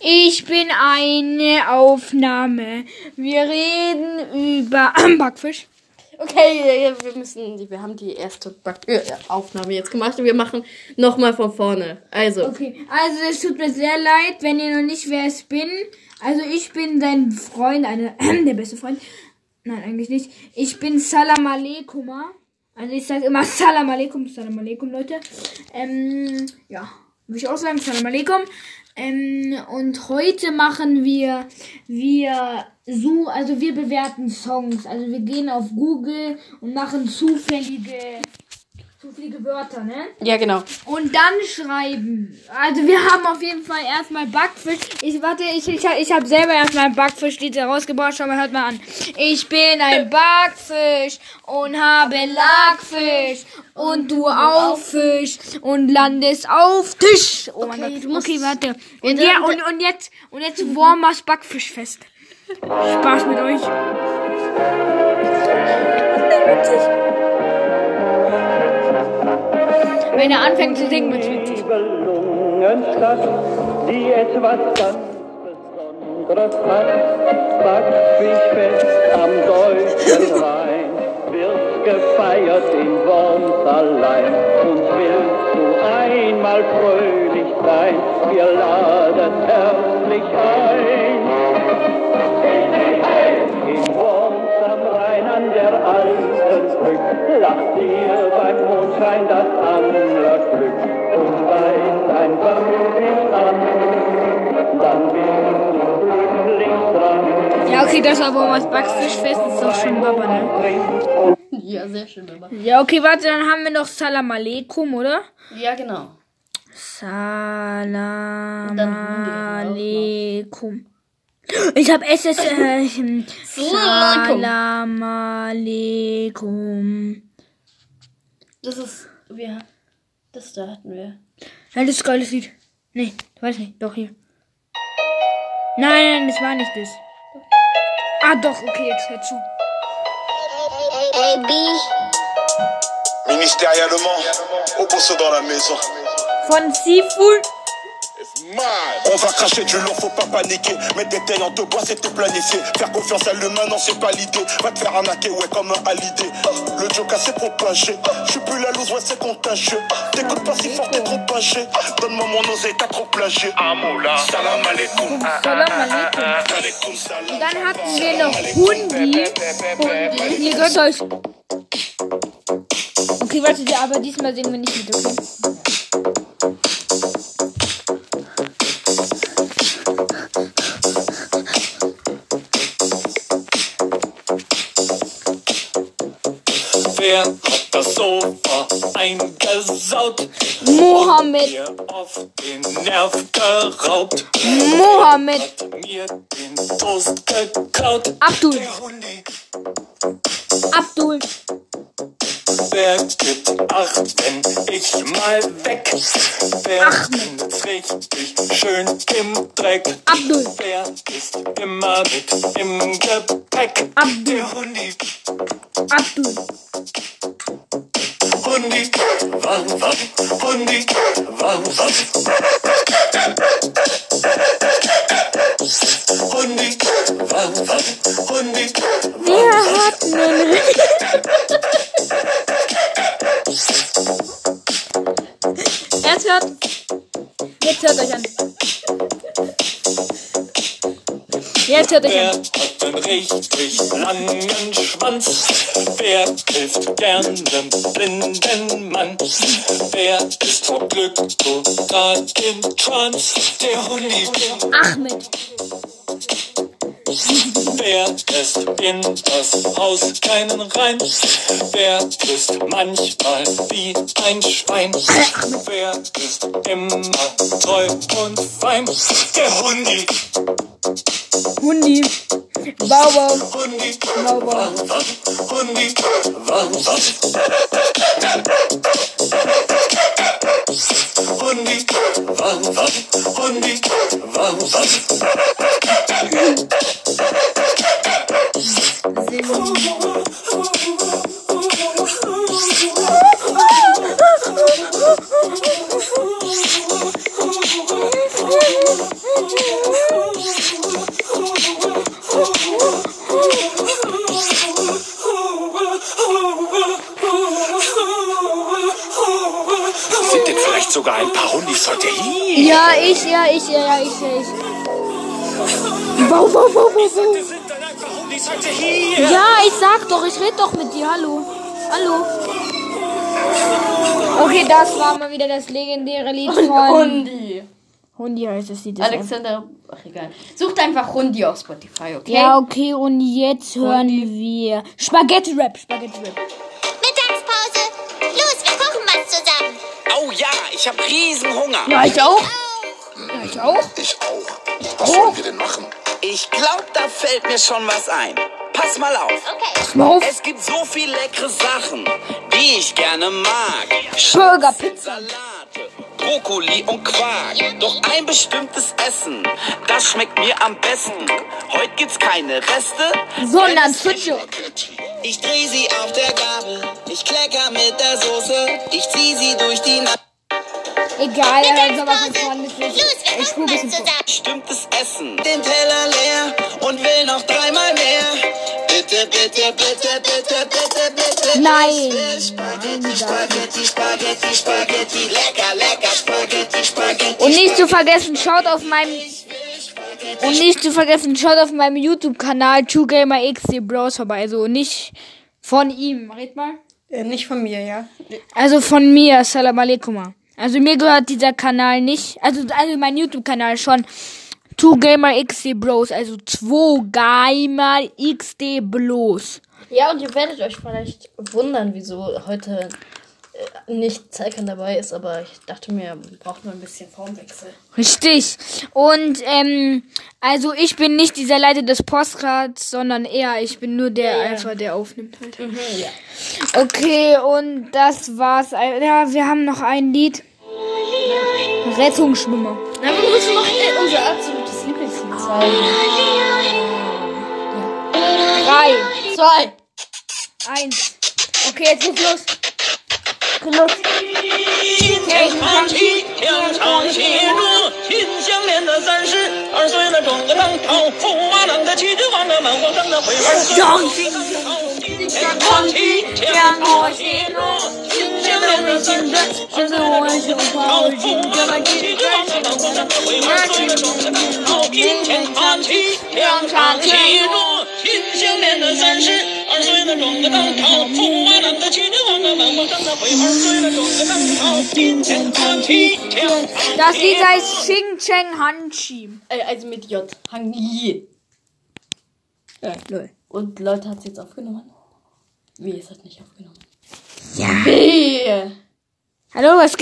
Ich bin eine Aufnahme. Wir reden über Backfisch. Okay, wir müssen, wir haben die erste Back äh, Aufnahme jetzt gemacht und wir machen nochmal von vorne. Also. Okay, also es tut mir sehr leid, wenn ihr noch nicht wer es bin. Also ich bin dein Freund, eine, der beste Freund. Nein, eigentlich nicht. Ich bin Salam Aleikum. Also ich sage immer Salam Aleikum, Salam Aleikum, Leute. Ähm, ja, würde ich auch sagen, Salam Aleikum. Ähm, und heute machen wir, wir so, also wir bewerten Songs. Also wir gehen auf Google und machen zufällige, zufällige Wörter, ne? Ja, genau. Und dann schreiben. Also wir haben auf jeden Fall erstmal Backfisch. Ich warte, ich, ich, ich habe selber erstmal ein Backfischlied herausgebracht. Schau mal, hört mal an. Ich bin ein Backfisch und habe Lackfisch und du auch Fisch und landest auf Tisch. Oh mein Okay, Gott. du musst- okay, warte. Und, ja, und, und jetzt und jetzt Wormers Backfischfest. Spaß mit euch. Wenn er anfängt zu singen, wird's witzig. Die etwas ganz Besonderes hat. Backfischfest am deutschen Rhein wird gefeiert in Worms allein. Und willst du einmal fröhlich sein, wir laden herzlich ein. Okay, das war Wormers Backfischfest. Ist doch schon Baba, ne? Ja, sehr schön, Baba. Ja, okay, warte, dann haben wir noch Salam Aleikum, oder? Ja, genau. Salam. Aleikum. Ich hab SS. Äh, hm. Salam Aleikum. Das ist, wir, das da hatten wir. Nein, das ist geiles Lied. Nee, weiß nicht. Doch hier. Nein, nein, das war nicht das. Ah, doch, okay, jetzt hör zu. Ministériellement, au bosso dans la maison. Von Seafood. On va cracher du lourd, faut pas paniquer. Mettre des tailles en te bois, c'était planifié. Faire confiance à l'humain, non, c'est pas l'idée. Va te faire arnaquer, ouais, comme un halidé. Le joke s'est propagé. Je suis plus la loose, ouais, c'est contagieux. T'écoutes pas si fort, t'es trop pâché. Donne-moi mon oseille, t'as trop plagié. Amoula, salam alaikum. Salam. Alaikum dann hatten wir noch Hundi. Hundi. Ihr gehört euch. Okay, warte, aber diesmal singen wir nicht mit, okay? Wer hat das Sofa eingesaut? Mohammed. Mir auf den Nerv geraubt. Mohammed. Hat mir den Toast geklaut. Abdul. Abdul. Wer gibt Acht, wenn ich mal weg? Wer findet richtig schön im Dreck? Abdul. Wer ist immer mit im Gepäck? Abdul. Der Hundi. Abdul. Hundi, wow, wow, Hundi, wow, wow. Hundi, wow, wow, Hundi, Wir hatten einen Jetzt hört. Jetzt hört euch an. Jetzt hört euch an. Richtig langen Schwanz? Wer hilft gern dem blinden Mann? Wer ist vor Glück total im Trance? Der Hundi. Ahmed. Wer lässt in das Haus keinen rein? Wer ist manchmal wie ein Schwein? Wer ist immer treu und fein? Der Hundi, Hundi. Bau, bau. Hundi, Bau, bau. Hundi, wow, Sind denn vielleicht sogar ein paar Hundis heute hier? Ja, ich, ja, ich, ja, ja, ich, ja, ich. Wow, wow, wow, wow, wow. Sind denn ein paar Hundis heute hier? Ja, ich sag doch, ich red doch mit dir. Hallo. Hallo. Okay, das war mal wieder das legendäre Lied von Hundi. Hundi heißt das Lied. Alexander, ach egal. Sucht einfach Hundi auf Spotify, okay? Ja, okay, und jetzt hören wir Spaghetti Rap, Spaghetti Rap. Mittagspause. Los, wir kochen was zusammen. Oh ja, ich hab riesen Hunger. Ja, ich auch. Au. Ja, ich auch. Ich auch. Was sollen wir denn machen? Ich glaub, da fällt mir schon was ein. Pass mal auf. Okay. Pass mal auf. Es gibt so viel leckere Sachen, die ich gerne mag. Burger, Pizza. Salate, Brokkoli und Quark. Doch ein bestimmtes Essen, das schmeckt mir am besten. Heute gibt's keine Reste, Sondern Sushi. Ich dreh sie auf der Gabel, ich klecker mit der Soße, ich zieh sie durch die Nacht. Egal, soll was mit Los, wir Ich kochen ein bisschen vor. Bestimmtes Essen, den Teller leer und will noch dreimal mehr. Bitte, bitte, bitte, bitte, bitte, bitte. Nein. Spaghetti, Spaghetti, Spaghetti, Spaghetti, lecker, lecker, Spaghetti, Spaghetti. Und nicht zu vergessen, schaut auf meinem und nicht zu vergessen, schaut auf meinem YouTube-Kanal TrueGamerXD Bros vorbei. Also nicht von ihm. Red mal. Äh, nicht von mir, ja. Also von mir, Salam alaikum. Also mir gehört dieser Kanal nicht. Also, also mein YouTube-Kanal schon. 2Gamer XD Bros. Also 2 Gamer XD Bros. Ja, und ihr werdet euch vielleicht wundern, wieso heute äh, nicht Zeichen dabei ist, aber ich dachte mir, braucht man ein bisschen Formwechsel. Richtig. Und ähm, also ich bin nicht dieser Leiter des Podcasts, sondern eher ich bin nur der Ja, ja. der aufnimmt halt. Mhm, ja. Okay, und das war's. Ja, wir haben noch ein Lied. Rettungsschwimmer. Na, wir müssen noch unser zeigen. Drei, Zwei. eins. Okay, jetzt geht's los. Geht los. 天长气，两场戏路，心相连的三十二岁了，装个当朝，驸马郎的齐君王啊，满皇上的回儿孙。天长气，两场戏路，心相连齐，两场戏路，心相连的三十二岁了，装个当朝，驸马郎的齐君王啊，满皇上的回儿孙。装个当朝，金钱看齐，两场 Das Lied heißt Xing Cheng Hanchi. Äh, also mit J. Hang Yi. Ja, lol. Und Leute, hat jetzt aufgenommen? Wie, es hat nicht aufgenommen? Ja. Wie? Hallo, was